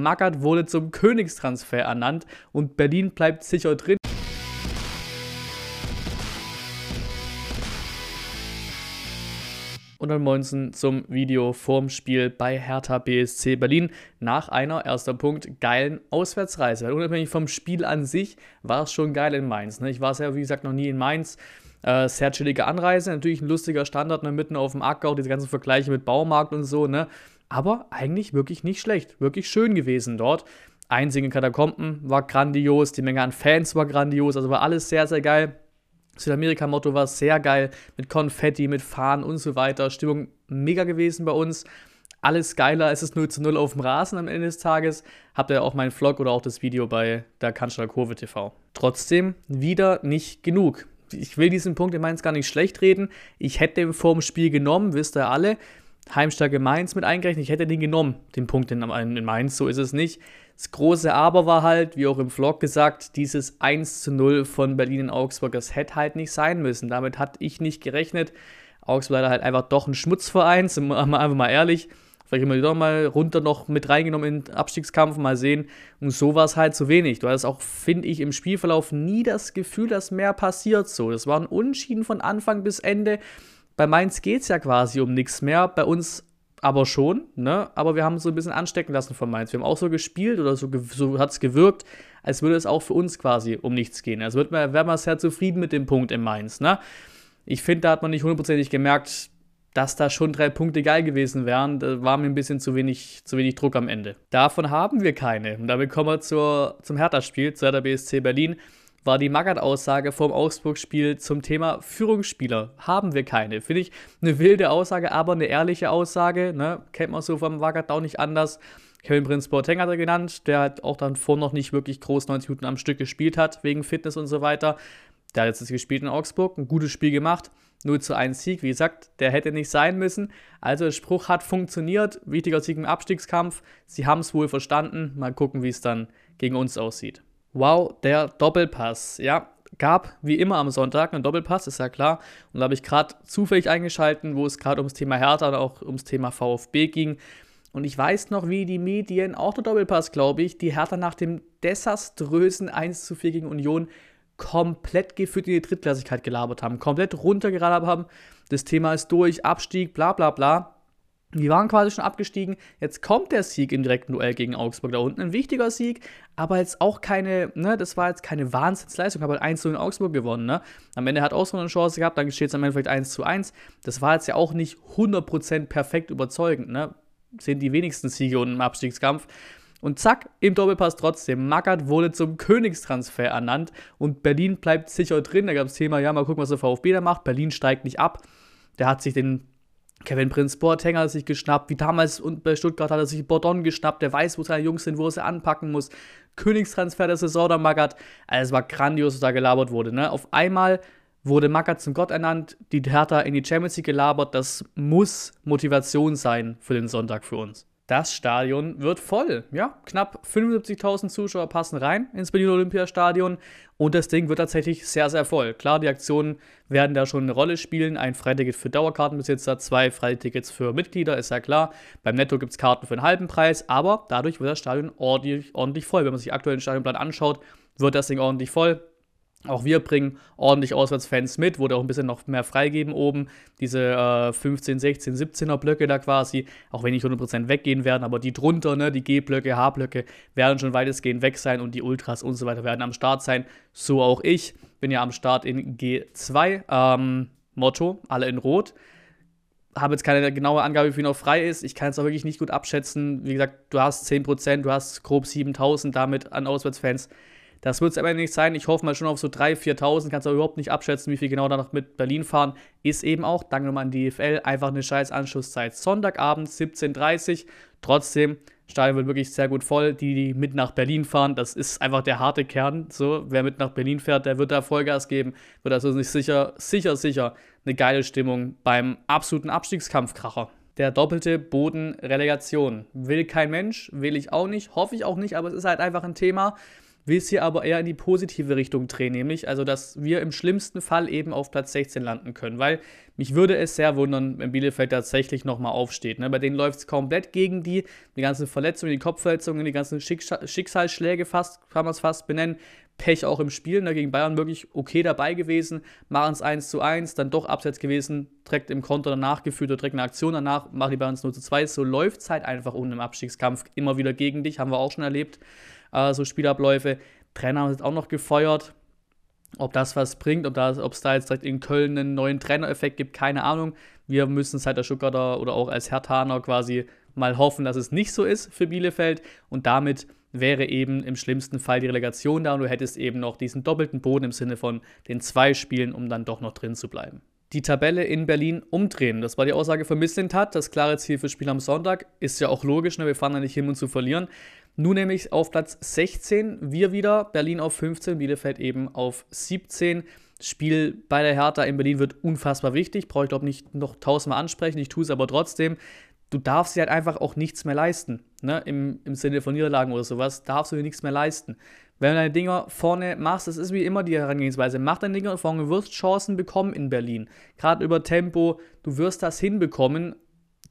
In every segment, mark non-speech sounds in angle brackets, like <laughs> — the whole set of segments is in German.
Magath wurde zum Königstransfer ernannt und Berlin bleibt sicher drin. Und dann Monsen zum Video vorm Spiel bei Hertha BSC Berlin nach einer, erster Punkt, geilen Auswärtsreise. Weil unabhängig vom Spiel an sich war es schon geil in Mainz. Ne? Ich war ja, wie gesagt, noch nie in Mainz. Äh, sehr chillige Anreise, natürlich ein lustiger Standard, ne? mitten auf dem Acker, auch diese ganzen Vergleiche mit Baumarkt und so, ne? Aber eigentlich wirklich nicht schlecht, wirklich schön gewesen dort. Einzige Katakomben war grandios, die Menge an Fans war grandios, also war alles sehr, sehr geil. Südamerika-Motto war sehr geil, mit Konfetti, mit Fahnen und so weiter. Stimmung mega gewesen bei uns. Alles geiler, es ist 0 zu 0 auf dem Rasen am Ende des Tages. Habt ihr auch meinen Vlog oder auch das Video bei der Cannstatter Kurve TV. Trotzdem wieder nicht genug. Ich will diesen Punkt in Mainz gar nicht schlecht reden. Ich hätte den vor dem Spiel genommen, wisst ihr alle. Heimstärke Mainz mit eingerechnet. Ich hätte den genommen, den Punkt in Mainz, so ist es nicht. Das große Aber war halt, wie auch im Vlog gesagt, dieses 1 zu 0 von Berlin in Augsburg. Das hätte halt nicht sein müssen. Damit hatte ich nicht gerechnet. Augsburg leider halt einfach doch ein Schmutzverein, sind wir einfach mal ehrlich. Vielleicht immer wieder mal runter noch mit reingenommen in den Abstiegskampf, mal sehen. Und so war es halt zu wenig. Du hattest auch, finde ich, im Spielverlauf nie das Gefühl, dass mehr passiert so. Das waren Unschieden von Anfang bis Ende. Bei Mainz geht es ja quasi um nichts mehr, bei uns aber schon, ne? Aber wir haben so ein bisschen anstecken lassen von Mainz. Wir haben auch so gespielt oder so, so hat es gewirkt, als würde es auch für uns quasi um nichts gehen. Also wird man, wäre man sehr zufrieden mit dem Punkt in Mainz, ne? Ich finde, da hat man nicht hundertprozentig gemerkt, dass da schon drei Punkte geil gewesen wären. Da war mir ein bisschen zu wenig, zu wenig Druck am Ende. Davon haben wir keine. Und damit kommen wir zur, zum Hertha-Spiel, zu Hertha BSC Berlin war die Magath-Aussage vom Augsburg-Spiel zum Thema Führungsspieler. Haben wir keine. Finde ich eine wilde Aussage, aber eine ehrliche Aussage. Ne? Kennt man so vom Magath auch nicht anders. Kevin Prince Boateng hat er genannt, der halt auch dann vor noch nicht wirklich groß 90 Minuten am Stück gespielt hat, wegen Fitness und so weiter. Der hat jetzt gespielt in Augsburg, ein gutes Spiel gemacht. 0 zu 1 Sieg, wie gesagt, der hätte nicht sein müssen. Also der Spruch hat funktioniert. Wichtiger Sieg im Abstiegskampf. Sie haben es wohl verstanden. Mal gucken, wie es dann gegen uns aussieht. Wow, der Doppelpass. Ja, gab wie immer am Sonntag einen Doppelpass, ist ja klar. Und da habe ich gerade zufällig eingeschalten, wo es gerade ums Thema Hertha oder auch ums Thema VfB ging. Und ich weiß noch, wie die Medien, auch der Doppelpass, glaube ich, die Hertha nach dem desaströsen 1 zu 4 gegen Union komplett gefühlt in die Drittklassigkeit gelabert haben, komplett runtergeradet haben. Das Thema ist durch, Abstieg, bla bla bla. Die waren quasi schon abgestiegen. Jetzt kommt der Sieg im direkten Duell gegen Augsburg da unten. Ein wichtiger Sieg, aber jetzt auch keine, ne, das war jetzt keine Wahnsinnsleistung. Aber halt 1 zu in Augsburg gewonnen, ne? Am Ende hat Augsburg eine Chance gehabt, dann steht es am Ende vielleicht 1 zu 1. Das war jetzt ja auch nicht 100% perfekt überzeugend, ne? Sind die wenigsten Siege unten im Abstiegskampf. Und zack, im Doppelpass trotzdem. Magath wurde zum Königstransfer ernannt und Berlin bleibt sicher drin. Da gab es Thema, ja, mal gucken, was der VfB da macht. Berlin steigt nicht ab. Der hat sich den Kevin Prinz Boateng hat sich geschnappt, wie damals bei Stuttgart hat er sich Bordon geschnappt, der weiß, wo seine Jungs sind, wo er sie anpacken muss. Königstransfer der Saison, der Magath. Also es war grandios, was da gelabert wurde. Ne? Auf einmal wurde Magath zum Gott ernannt, die Hertha in die Champions League gelabert. Das muss Motivation sein für den Sonntag für uns. Das Stadion wird voll. Ja, knapp 75.000 Zuschauer passen rein ins Berlin Olympiastadion und das Ding wird tatsächlich sehr, sehr voll. Klar, die Aktionen werden da schon eine Rolle spielen. Ein Freiticket für Dauerkartenbesitzer, zwei Freitickets für Mitglieder, ist ja klar. Beim Netto gibt es Karten für einen halben Preis, aber dadurch wird das Stadion ordentlich, ordentlich voll. Wenn man sich aktuell den Stadionplan anschaut, wird das Ding ordentlich voll. Auch wir bringen ordentlich Auswärtsfans mit, wurde auch ein bisschen noch mehr freigeben oben. Diese äh, 15, 16, 17er Blöcke da quasi, auch wenn nicht 100% weggehen werden, aber die drunter, ne, die G-Blöcke, H-Blöcke, werden schon weitestgehend weg sein und die Ultras und so weiter werden am Start sein. So auch ich. Bin ja am Start in G2. Ähm, Motto, alle in Rot. Habe jetzt keine genaue Angabe, wie viel noch frei ist. Ich kann es auch wirklich nicht gut abschätzen. Wie gesagt, du hast 10%, du hast grob 7000 damit an Auswärtsfans das wird es aber nicht sein. Ich hoffe mal schon auf so 3.000, 4.000. Kannst aber überhaupt nicht abschätzen, wie viel genau da noch mit Berlin fahren. Ist eben auch, danke nochmal an die DFL, einfach eine scheiß Anschlusszeit. Sonntagabend 17.30 Uhr. Trotzdem, Stadion wird wirklich sehr gut voll. Die, die mit nach Berlin fahren, das ist einfach der harte Kern. So, wer mit nach Berlin fährt, der wird da Vollgas geben. Wird also nicht sicher, sicher, sicher eine geile Stimmung beim absoluten Abstiegskampfkracher. Der doppelte Boden Relegation. Will kein Mensch, will ich auch nicht, hoffe ich auch nicht, aber es ist halt einfach ein Thema will es hier aber eher in die positive Richtung drehen, nämlich also, dass wir im schlimmsten Fall eben auf Platz 16 landen können, weil mich würde es sehr wundern, wenn Bielefeld tatsächlich nochmal aufsteht. Ne? Bei denen läuft es komplett gegen die, die ganzen Verletzungen, die Kopfverletzungen, die ganzen Schicksalsschläge fast, kann man es fast benennen, Pech auch im Spiel, ne, gegen Bayern wirklich okay dabei gewesen, machen es 1 zu 1, dann doch abseits gewesen, direkt im Konter danach geführt oder direkt eine Aktion danach, machen die Bayern 0 zu 2. So läuft es halt einfach unten im Abstiegskampf immer wieder gegen dich, haben wir auch schon erlebt, äh, so Spielabläufe. Trainer haben jetzt auch noch gefeuert. Ob das was bringt, ob es da jetzt direkt in Köln einen neuen Trainereffekt gibt, keine Ahnung. Wir müssen es halt der Stuttgarter oder auch als Hertaner quasi mal hoffen, dass es nicht so ist für Bielefeld und damit wäre eben im schlimmsten Fall die Relegation da und du hättest eben noch diesen doppelten Boden im Sinne von den zwei Spielen, um dann doch noch drin zu bleiben. Die Tabelle in Berlin umdrehen. Das war die Aussage von Misslintat. Das klare Ziel fürs Spiel am Sonntag. Ist ja auch logisch, ne? wir fahren da nicht hin, um zu verlieren. Nun nämlich auf Platz 16, wir wieder, Berlin auf 15, Bielefeld eben auf 17. Spiel bei der Hertha in Berlin wird unfassbar wichtig. Brauche ich glaube nicht noch tausendmal ansprechen, ich tue es aber trotzdem du darfst dir halt einfach auch nichts mehr leisten. Ne? Im, Im Sinne von Niederlagen oder sowas, darfst du dir nichts mehr leisten. Wenn du deine Dinger vorne machst, das ist wie immer die Herangehensweise. Mach deine Dinger vorne, du wirst Chancen bekommen in Berlin. Gerade über Tempo, du wirst das hinbekommen.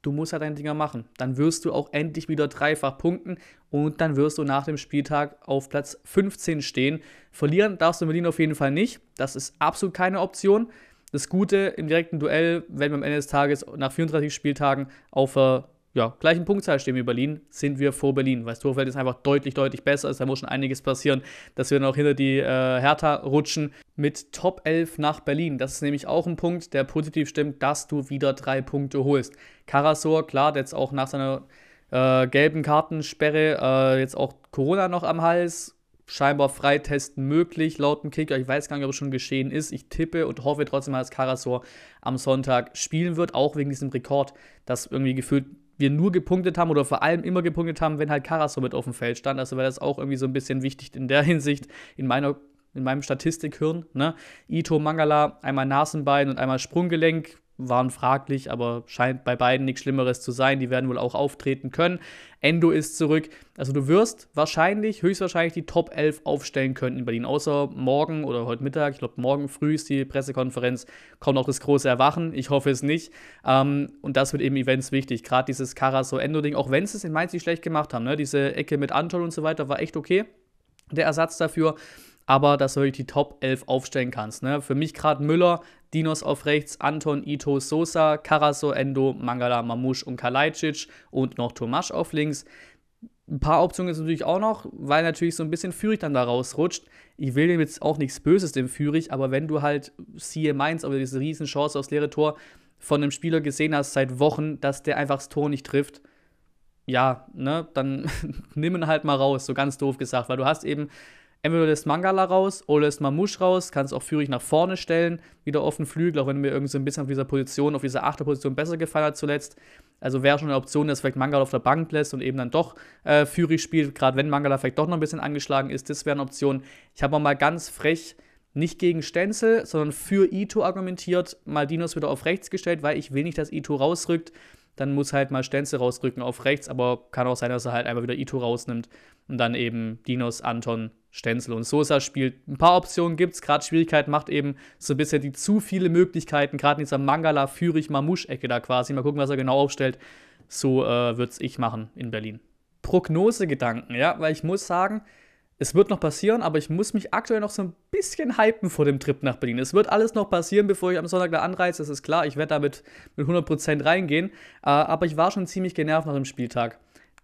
Du musst halt deine Dinger machen. Dann wirst du auch endlich wieder dreifach punkten und dann wirst du nach dem Spieltag auf Platz 15 stehen. Verlieren darfst du in Berlin auf jeden Fall nicht. Das ist absolut keine Option. Das Gute im direkten Duell, wenn wir am Ende des Tages nach 34 Spieltagen auf der ja, gleichen Punktzahl stehen wie Berlin, sind wir vor Berlin, weil das Torfeld ist einfach deutlich, deutlich besser ist. Da muss schon einiges passieren, dass wir dann auch hinter die äh, Hertha rutschen mit Top 11 nach Berlin. Das ist nämlich auch ein Punkt, der positiv stimmt, dass du wieder drei Punkte holst. Karasor, klar, der jetzt auch nach seiner äh, gelben Kartensperre äh, jetzt auch Corona noch am Hals scheinbar Freitesten möglich, laut dem Kicker. Ich weiß gar nicht, ob es schon geschehen ist. Ich tippe und hoffe trotzdem dass Karasor am Sonntag spielen wird, auch wegen diesem Rekord, dass irgendwie gefühlt wir nur gepunktet haben oder vor allem immer gepunktet haben, wenn halt Karasor mit auf dem Feld stand. Also wäre das auch irgendwie so ein bisschen wichtig in der <laughs> Hinsicht, in meiner in meinem Statistikhirn. Ne? Ito Mangala, einmal Nasenbein und einmal Sprunggelenk waren fraglich, aber scheint bei beiden nichts Schlimmeres zu sein. Die werden wohl auch auftreten können. Endo ist zurück. Also du wirst wahrscheinlich, höchstwahrscheinlich die Top 11 aufstellen können in Berlin. Außer morgen oder heute Mittag, ich glaube morgen früh ist die Pressekonferenz, kommt auch das große Erwachen. Ich hoffe es nicht. Ähm, und das wird eben Events wichtig. Gerade dieses Karaso-Endo-Ding, auch wenn sie es in Mainz nicht schlecht gemacht haben. Ne? Diese Ecke mit Anton und so weiter war echt okay. Der Ersatz dafür aber dass du wirklich die Top 11 aufstellen kannst. Ne? Für mich gerade Müller, Dinos auf rechts, Anton, Ito, Sosa, Karaso, Endo, Mangala, Mamush und Kalajdzic und noch Tomasch auf links. Ein paar Optionen ist natürlich auch noch, weil natürlich so ein bisschen Führig dann da rausrutscht. Ich will dem jetzt auch nichts Böses dem Führig, aber wenn du halt siehe Mainz, aber diese riesen Chance aufs leere Tor von einem Spieler gesehen hast seit Wochen, dass der einfach das Tor nicht trifft, ja, ne, dann <laughs> nimm ihn halt mal raus, so ganz doof gesagt, weil du hast eben Entweder lässt Mangala raus oder lässt Mamouche raus, kannst auch Führig nach vorne stellen, wieder auf den Flügel, auch wenn mir irgendwie so ein bisschen auf dieser Position, auf dieser Achterposition besser gefallen hat zuletzt. Also wäre schon eine Option, dass vielleicht Mangala auf der Bank lässt und eben dann doch äh, Führig spielt, gerade wenn Mangala vielleicht doch noch ein bisschen angeschlagen ist, das wäre eine Option. Ich habe mal ganz frech nicht gegen Stenzel, sondern für Ito argumentiert, Maldinos wieder auf rechts gestellt, weil ich will nicht, dass Ito rausrückt. Dann muss halt mal Stenzel rausrücken auf rechts, aber kann auch sein, dass er halt einfach wieder Ito rausnimmt und dann eben Dinos, Anton Stenzel und Sosa spielt. Ein paar Optionen gibt es, gerade Schwierigkeit macht eben so ein bisschen die zu viele Möglichkeiten, gerade in dieser Mangala, Führig, Mamusch-Ecke da quasi. Mal gucken, was er genau aufstellt. So äh, würde es ich machen in Berlin. Prognosegedanken, ja, weil ich muss sagen, es wird noch passieren, aber ich muss mich aktuell noch so ein bisschen hypen vor dem Trip nach Berlin. Es wird alles noch passieren, bevor ich am Sonntag da anreise, das ist klar. Ich werde damit mit 100% reingehen. Äh, aber ich war schon ziemlich genervt nach dem Spieltag.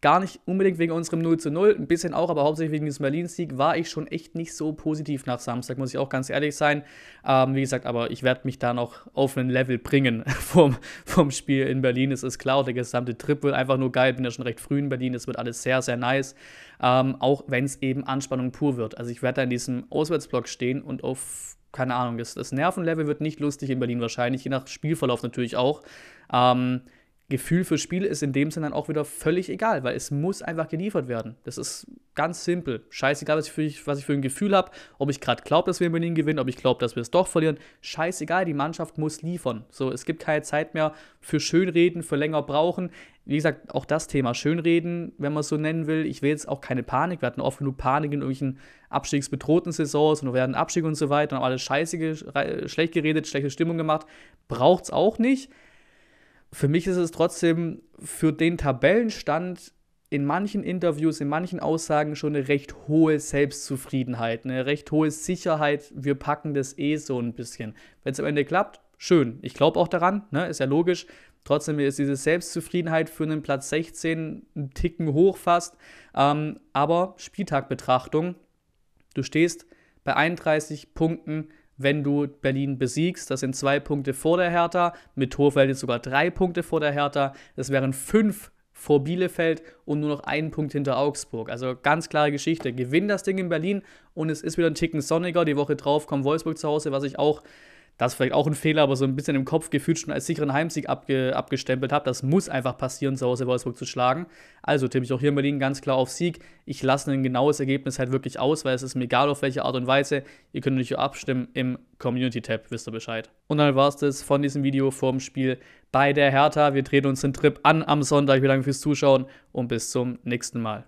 Gar nicht unbedingt wegen unserem 0 zu 0, ein bisschen auch, aber hauptsächlich wegen diesem Berlin-Sieg war ich schon echt nicht so positiv nach Samstag, muss ich auch ganz ehrlich sein. Ähm, wie gesagt, aber ich werde mich da noch auf ein Level bringen <laughs> vom, vom Spiel in Berlin. Es ist klar, der gesamte Trip wird einfach nur geil. Bin ja schon recht früh in Berlin, es wird alles sehr, sehr nice. Ähm, auch wenn es eben Anspannung pur wird. Also ich werde da in diesem Auswärtsblock stehen und auf keine Ahnung, das, das Nervenlevel wird nicht lustig in Berlin wahrscheinlich, je nach Spielverlauf natürlich auch. Ähm, Gefühl für Spiel ist in dem Sinne dann auch wieder völlig egal, weil es muss einfach geliefert werden. Das ist Ganz simpel. Scheißegal, was ich für, was ich für ein Gefühl habe, ob ich gerade glaube, dass wir in Berlin gewinnen, ob ich glaube, dass wir es doch verlieren. Scheißegal, die Mannschaft muss liefern. So, es gibt keine Zeit mehr für Schönreden, für länger brauchen. Wie gesagt, auch das Thema Schönreden, wenn man es so nennen will. Ich will jetzt auch keine Panik. Wir hatten oft genug Panik in irgendwelchen abstiegsbedrohten Saisons und wir werden Abstieg und so weiter und haben alles scheiße, schlecht geredet, schlechte Stimmung gemacht. Braucht es auch nicht. Für mich ist es trotzdem für den Tabellenstand in manchen Interviews, in manchen Aussagen schon eine recht hohe Selbstzufriedenheit, eine recht hohe Sicherheit, wir packen das eh so ein bisschen. Wenn es am Ende klappt, schön. Ich glaube auch daran, ne? ist ja logisch. Trotzdem ist diese Selbstzufriedenheit für einen Platz 16 einen Ticken hoch fast. Ähm, aber Spieltagbetrachtung, du stehst bei 31 Punkten, wenn du Berlin besiegst. Das sind zwei Punkte vor der Hertha, mit Torverhältnis sogar drei Punkte vor der Hertha. Das wären fünf vor Bielefeld und nur noch einen Punkt hinter Augsburg. Also ganz klare Geschichte. Gewinn das Ding in Berlin und es ist wieder ein Ticken sonniger. Die Woche drauf kommt Wolfsburg zu Hause, was ich auch das ist vielleicht auch ein Fehler, aber so ein bisschen im Kopf gefühlt schon als sicheren Heimsieg abge, abgestempelt habe. Das muss einfach passieren, zu Hause Wolfsburg zu schlagen. Also tippe ich auch hier in Berlin ganz klar auf Sieg. Ich lasse ein genaues Ergebnis halt wirklich aus, weil es ist mir egal auf welche Art und Weise. Ihr könnt natürlich abstimmen im Community-Tab, wisst ihr Bescheid. Und dann war es das von diesem Video vorm Spiel bei der Hertha. Wir drehen uns den Trip an am Sonntag. Ich bedanke fürs Zuschauen und bis zum nächsten Mal.